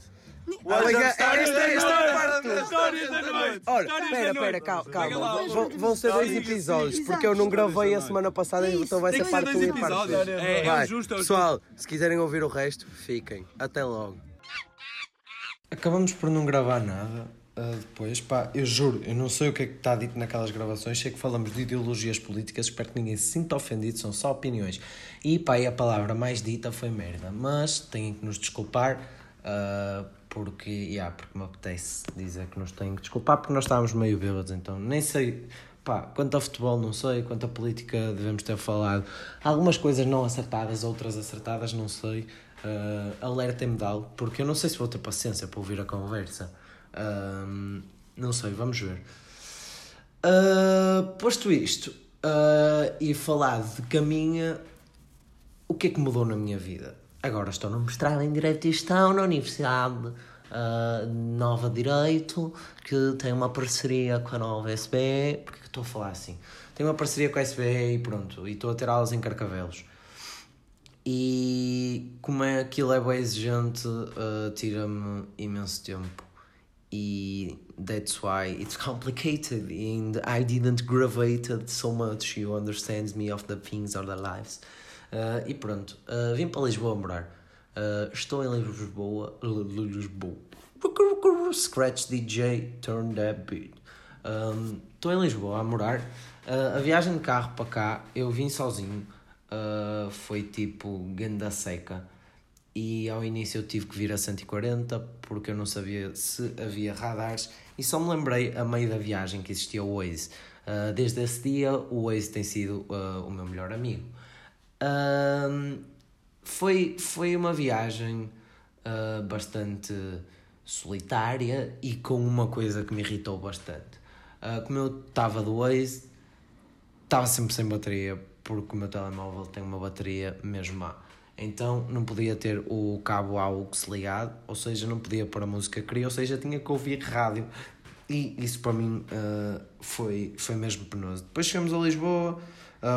Amanhã, esta, esta é a parte toda. Histórias da noite! Olha, Histórias espera, da espera, calma, calma. Vão, vão ser dois episódios, porque eu não gravei a semana passada, então vai ser parte dois 1 e parte episódios. 2. É, é Vai, o justo, é o pessoal, se quiserem ouvir o resto, fiquem. Até logo. Acabamos por não gravar nada ah, depois. Pá, eu juro, eu não sei o que é que está dito naquelas gravações. Sei que falamos de ideologias políticas. Espero que ninguém se sinta ofendido. São só opiniões. E pá, e a palavra mais dita foi merda. Mas têm que nos desculpar. ah, porque, yeah, porque me apetece dizer que nos têm que desculpar porque nós estávamos meio bêbados, então nem sei, pá, quanto a futebol não sei, quanto a política devemos ter falado, algumas coisas não acertadas, outras acertadas, não sei, uh, alertem-me de algo, porque eu não sei se vou ter paciência para ouvir a conversa, Ahm, não sei, vamos ver. Ah, posto isto, ah, e falar de caminha, o que é que mudou na minha vida? Agora estou no mestrado em Direito e Gestão na Universidade uh, Nova Direito, que tem uma parceria com a Nova SBE. Porque que estou a falar assim? Tem uma parceria com a SBE e pronto, e estou a ter aulas em Carcavelos. E como é, aquilo é bem exigente, uh, tira-me imenso tempo. E that's why it's complicated and I didn't graduated so much you understand me of the things or the lives. Uh, e pronto, uh, vim para Lisboa morar. Uh, estou em Lisboa. Lisboa. Scratch DJ, turn that beat. Um, estou em Lisboa a morar. A viagem de carro para cá, eu vim sozinho. Foi tipo ganda seca. E ao início eu tive que vir a 140 porque eu não sabia se havia radares. E só me lembrei a meio da viagem que existia o Waze. Desde esse dia, o Waze tem sido o meu melhor amigo. Foi, foi uma viagem bastante solitária e com uma coisa que me irritou bastante. Uh, como eu estava do Waze, estava sempre sem bateria, porque o meu telemóvel tem uma bateria mesmo má. Então não podia ter o cabo AUX ligado, ou seja, não podia pôr a música que queria, ou seja, tinha que ouvir rádio. E isso para mim uh, foi, foi mesmo penoso. Depois chegamos a Lisboa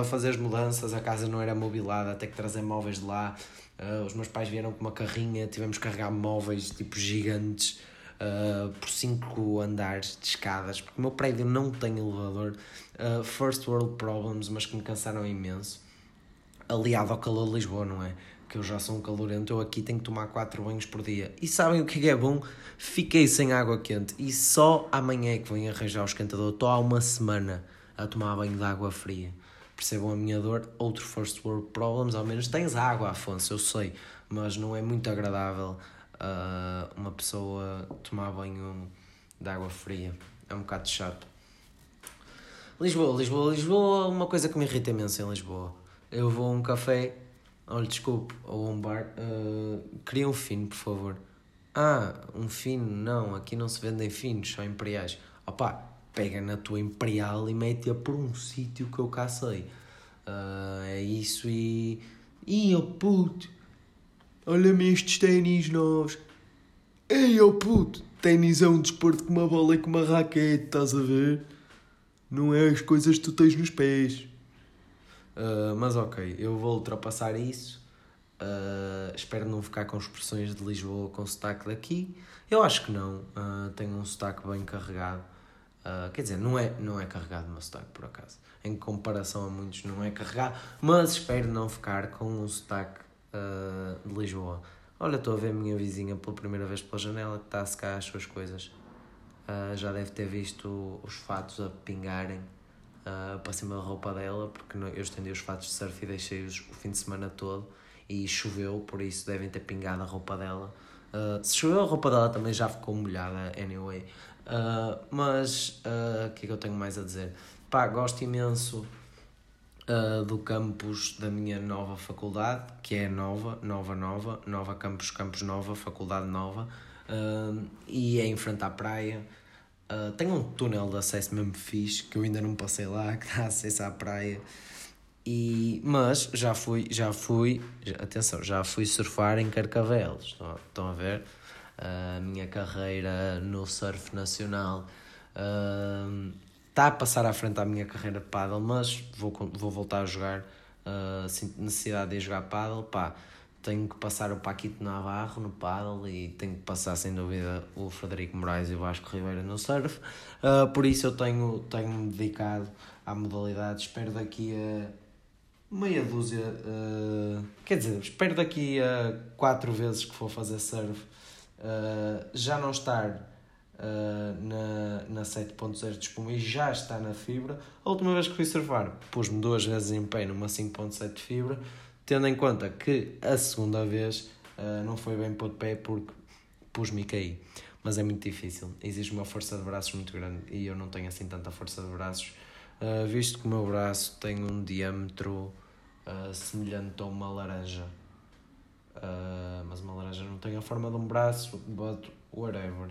fazer as mudanças, a casa não era mobilada, até que trazer móveis de lá. Uh, os meus pais vieram com uma carrinha, tivemos que carregar móveis tipo gigantes uh, por cinco andares de escadas, porque o meu prédio não tem elevador. Uh, first world problems, mas que me cansaram imenso. Aliado ao calor de Lisboa, não é? Que eu já sou um calorento, eu aqui tenho que tomar 4 banhos por dia. E sabem o que é bom? Fiquei sem água quente e só amanhã é que venho arranjar o esquentador. Estou há uma semana a tomar banho de água fria percebam a minha dor. Outro first world problems, ao menos tens água, Afonso, eu sei, mas não é muito agradável uh, uma pessoa tomar banho de água fria. É um bocado chato. Lisboa, Lisboa, Lisboa, uma coisa que me irrita imenso em Lisboa. Eu vou a um café, olha, desculpe, ou a um bar, uh, queria um fino, por favor. Ah, um fino, não, aqui não se vendem finos, só imperiais. Opa, pega na tua Imperial e mete-a por um sítio que eu cá sei. Uh, é isso e. Ih, oh puto, olha-me estes ténis novos. Ei, oh puto, ténis é um desporto com uma bola e com uma raquete, estás a ver? Não é as coisas que tu tens nos pés. Uh, mas ok, eu vou ultrapassar isso. Uh, espero não ficar com expressões de Lisboa com sotaque daqui. Eu acho que não. Uh, tenho um sotaque bem carregado. Uh, quer dizer, não é, não é carregado o meu sotaque, por acaso. Em comparação a muitos, não é carregado. Mas espero não ficar com um sotaque uh, de Lisboa. Olha, estou a ver a minha vizinha pela primeira vez pela janela que está a secar as suas coisas. Uh, já deve ter visto os fatos a pingarem para cima da roupa dela, porque eu estendi os fatos de surf e deixei-os o fim de semana todo e choveu, por isso devem ter pingado a roupa dela. Uh, se choveu, a roupa dela também já ficou molhada, anyway. Uh, mas uh, o que é que eu tenho mais a dizer? Pá, gosto imenso uh, do campus da minha nova faculdade, que é nova, nova, nova, nova campus, campus nova, faculdade nova, e é em frente à praia. Uh, tem um túnel de acesso mesmo fixe, que eu ainda não passei lá, que dá acesso à praia. E, mas já fui, já fui, atenção, já fui surfar em Carcavelos, estão a ver? A minha carreira no surf nacional está a passar à frente à minha carreira de paddle, mas vou, vou voltar a jogar. Uh, sinto necessidade de jogar paddle, pá, tenho que passar o Paquito Navarro no paddle e tenho que passar sem dúvida o Frederico Moraes e o Vasco Ribeiro no surf. Uh, por isso eu tenho, tenho me dedicado à modalidade. Espero daqui a meia dúzia, uh, quer dizer, espero daqui a quatro vezes que for fazer surf uh, já não estar uh, na, na 7.0 de espuma e já está na fibra. A última vez que fui surfar, pus-me duas vezes em pé numa 5.7 de fibra, tendo em conta que a segunda vez uh, não foi bem pôr de pé porque pus-me e caí. Mas é muito difícil, exige uma força de braços muito grande e eu não tenho assim tanta força de braços, uh, visto que o meu braço tem um diâmetro uh, semelhante a uma laranja. Uh, mas uma laranja não tem a forma de um braço, but whatever.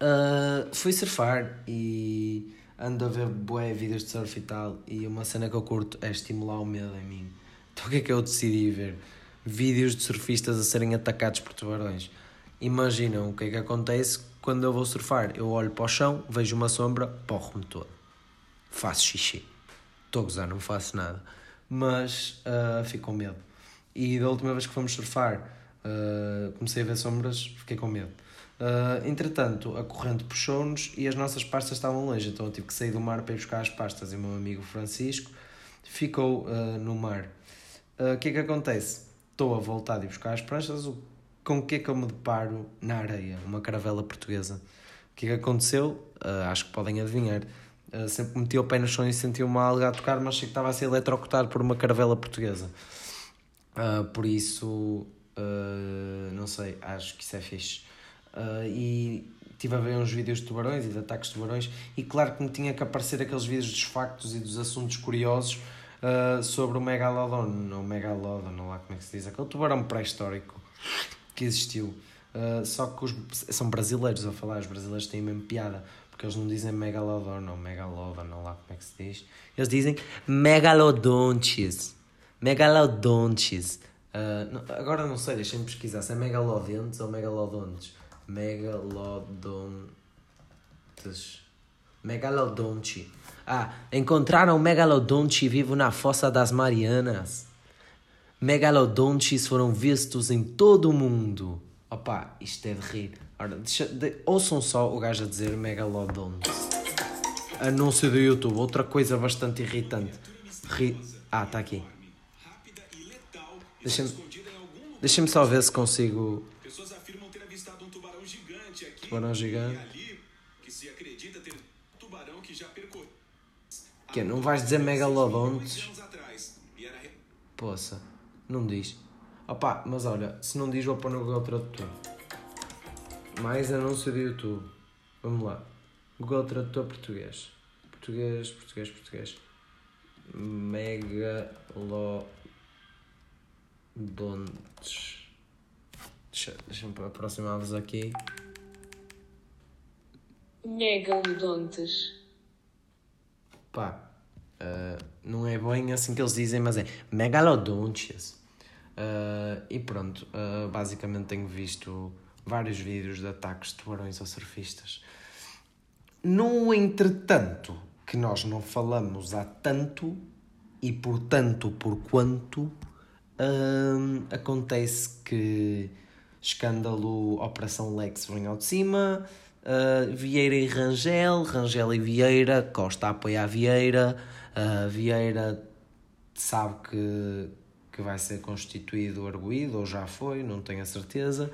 Uh, fui surfar e ando a ver bué vídeos de surf e tal. E uma cena que eu curto é estimular o medo em mim. Então o que é que eu decidi ver? Vídeos de surfistas a serem atacados por tubarões. Imaginam o que é que acontece quando eu vou surfar. Eu olho para o chão, vejo uma sombra, porro-me todo. Faço xixi. Estou a gozar, não faço nada. Mas uh, fico com medo. E da última vez que fomos surfar, uh, comecei a ver sombras, fiquei com medo. Uh, entretanto, a corrente puxou-nos e as nossas pastas estavam longe, então eu tive que sair do mar para ir buscar as pastas. E o meu amigo Francisco ficou uh, no mar. O que é que acontece? Estou a voltar de buscar as pranchas, com o que é que eu me deparo na areia? Uma caravela portuguesa. O que é que aconteceu? acho que podem adivinhar. sempre meti o pé no chão e senti uma alga a tocar, mas achei que estava a ser eletrocutado por uma caravela portuguesa. Por isso, não sei, acho que isso é fixe. Uh, e estive a ver uns vídeos de tubarões e de ataques de tubarões e claro que me tinha que aparecer aqueles vídeos dos factos e dos assuntos curiosos uh, sobre o Megalodon, ou Megalodon, não lá como é que se diz, aquele tubarão pré-histórico que existiu. Uh, só que os, são brasileiros a falar, os brasileiros têm mesmo piada, porque eles não dizem Megalodon ou Megalodon, não lá como é que se diz. Eles dizem Megalodontes. Megalodontes. Uh, agora não sei, deixem-me pesquisar se é Megalodontes ou Megalodontes. Megalodontes. Megalodonte. Ah, encontraram megalodonte vivo na Fossa das Marianas. Megalodontes foram vistos em todo o mundo. Opa, isto é de rir. Ora, deixa, de, ouçam só o gajo a dizer megalodonte. Anúncio do YouTube, outra coisa bastante irritante. Ri... Ah, está aqui. Deixa-me deixa só ver se consigo Tubarão gigante. que se acredita ter tubarão que já percorreu. Que não vais dizer megalodontes? Poça, não diz. Opa, mas olha, se não diz vou pôr no Google Tradutor. Mais anúncio do YouTube. Vamos lá. Google Tradutor português. Português, português, português. Megalodontes. Deixa, deixa-me aproximar-vos aqui. Megalodontes. Pá, uh, não é bem assim que eles dizem, mas é megalodontes. Uh, e pronto, uh, basicamente tenho visto vários vídeos de ataques de tubarões a surfistas. No entretanto, que nós não falamos há tanto, e portanto, por quanto, acontece que escândalo Operação Lex vem ao de cima, Uh, Vieira e Rangel, Rangel e Vieira, Costa apoia a Vieira, uh, Vieira sabe que, que vai ser constituído arguído, ou já foi, não tenho a certeza.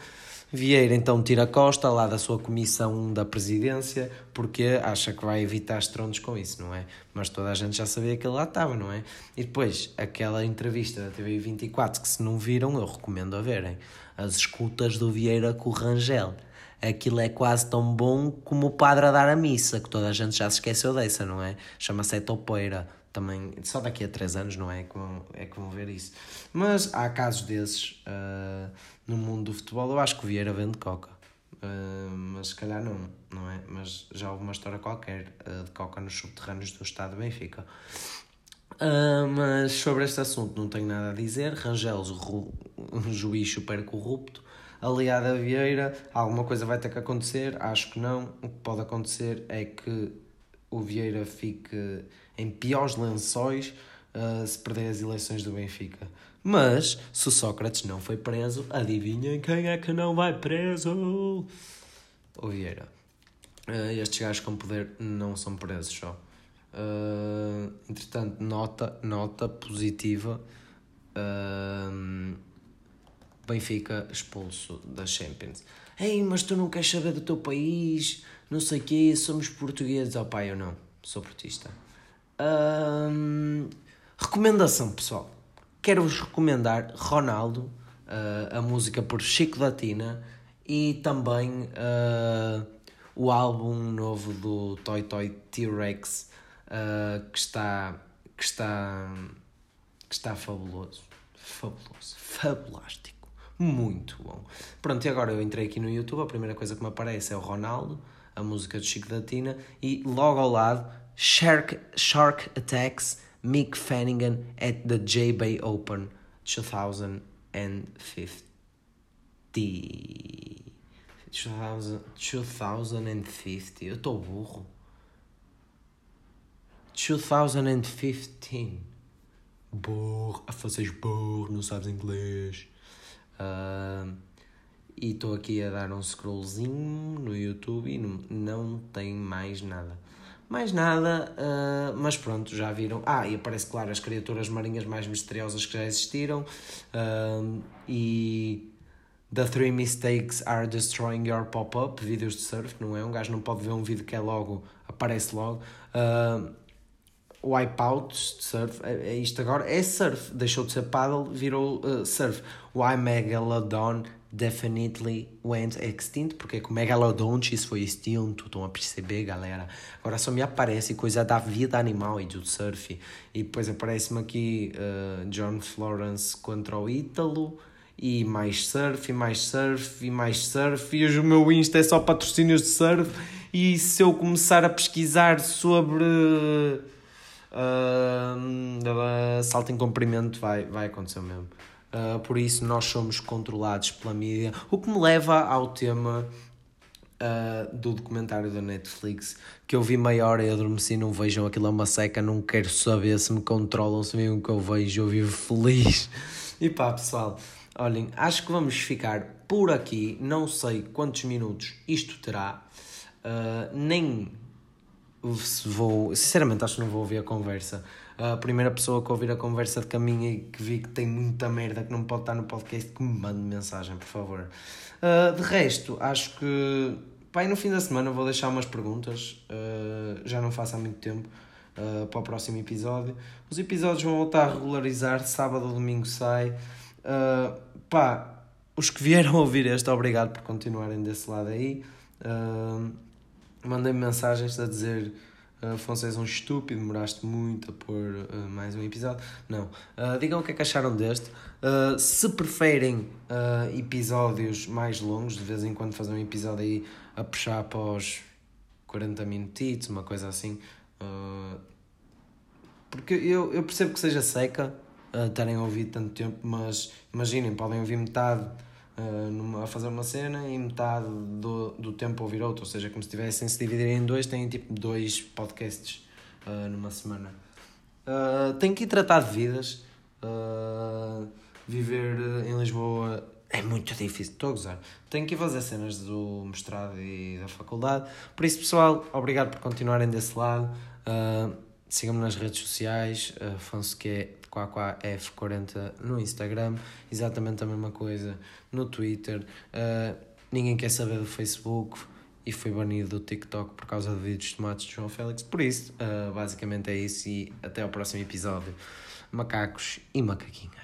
Vieira então tira Costa lá da sua comissão da presidência, porque acha que vai evitar estrondos com isso, não é? Mas toda a gente já sabia que ele lá estava, não é? E depois, aquela entrevista da TV 24 que se não viram, eu recomendo a verem. As escutas do Vieira com o Rangel aquilo é quase tão bom como o padre a dar a missa, que toda a gente já se esqueceu dessa, não é? Chama-se Etopeira. Também, só daqui a 3 anos, não é? Que vão, é que vão ver isso. Mas há casos desses uh, no mundo do futebol. Eu acho que o Vieira vende coca. Uh, mas se calhar não, não é? Mas já houve uma história qualquer uh, de coca nos subterrâneos do Estado de Benfica. Mas sobre este assunto não tenho nada a dizer. Rangel, um juiz super corrupto, aliado a Vieira, alguma coisa vai ter que acontecer, acho que não. O que pode acontecer é que o Vieira fique em piores lençóis uh, se perder as eleições do Benfica. Mas, se o Sócrates não foi preso, adivinhem quem é que não vai preso? O Vieira. Uh, estes gajos com poder não são presos só. Uh, entretanto, nota, nota positiva. Uh, Benfica expulso da Champions. Ei, mas tu não queres saber do teu país, não sei o quê, somos portugueses. Oh pai, eu não, sou portista. Recomendação, pessoal. Quero-vos recomendar Ronaldo, uh, a música por Chico Latina e também uh, o álbum novo do Toy Toy T-Rex uh, que está que está que está fabuloso fabuloso fabulástico muito bom. Pronto, e agora eu entrei aqui no YouTube, a primeira coisa que me aparece é o Ronaldo, a música de Chico da Tina, e logo ao lado, Shark, Shark Attacks Mick Fanningham at the J-Bay Open 2050. 2050. Eu estou burro. 2015. Burro. A fazer burro, não sabes inglês. Uh, e estou aqui a dar um scrollzinho no YouTube e não, não tem mais nada. Mais nada, uh, mas pronto, já viram. Ah, e aparece, claro, as criaturas marinhas mais misteriosas que já existiram. Uh, e The Three Mistakes Are Destroying Your Pop-Up, vídeos de surf, não é? Um gajo não pode ver um vídeo que é logo, aparece logo. Uh, Wipeouts de surf, é, é isto agora, é surf, deixou de ser paddle, virou uh, surf. Why Megalodon definitely went extinct, porque é que o Megalodontis foi extinto, estão a perceber, galera? Agora só me aparece coisa da vida animal e do surf, e depois aparece-me aqui uh, John Florence contra o Ítalo, e mais surf, e mais surf, e mais surf, e hoje o meu Insta é só patrocínios de surf, e se eu começar a pesquisar sobre uh, salto em comprimento vai, vai acontecer mesmo. Uh, por isso nós somos controlados pela mídia, o que me leva ao tema uh, do documentário da Netflix, que eu vi meia hora e adormeci, não vejam aquilo é uma seca, não quero saber se me controlam, se veem o que eu vejo, eu vivo feliz. E pá pessoal, olhem, acho que vamos ficar por aqui, não sei quantos minutos isto terá, uh, nem vou. Sinceramente, acho que não vou ouvir a conversa. A primeira pessoa que ouvir a conversa de caminho e que vi que tem muita merda que não pode estar no podcast, que me mande mensagem, por favor. Uh, de resto, acho que. Pai, no fim da semana vou deixar umas perguntas. Uh, já não faço há muito tempo. Uh, para o próximo episódio. Os episódios vão voltar a regularizar, sábado ou domingo sai. Uh, pá, os que vieram ouvir este, obrigado por continuarem desse lado aí. Uh, mandei-me mensagens a dizer Afonso és um estúpido, demoraste muito a pôr uh, mais um episódio. Não. Uh, digam o que é que acharam deste. Uh, se preferem episódios mais longos, de vez em quando fazer um episódio aí a puxar para os 40 minutitos, uma coisa assim. Porque eu, eu percebo que seja seca uh, terem ouvido tanto tempo, mas imaginem, podem ouvir metade a fazer uma cena e metade do, do tempo ouvir outra, ou seja, como se tivessem se dividirem em dois, têm tipo dois podcasts uh, numa semana. Uh, que ir tratar de vidas. Uh, viver em Lisboa é muito difícil, estou a gozar. Tenho que ir fazer cenas do mestrado e da faculdade. Por isso, pessoal, obrigado por continuarem desse lado. Uh, Sigam-me nas redes sociais, Afonso que é QAQAF40 no Instagram, exatamente a mesma coisa no Twitter. Uh, ninguém quer saber do Facebook e foi banido do TikTok por causa de vídeos de tomates de João Félix. Por isso, uh, basicamente é isso e até ao próximo episódio. Macacos e macaquinhas.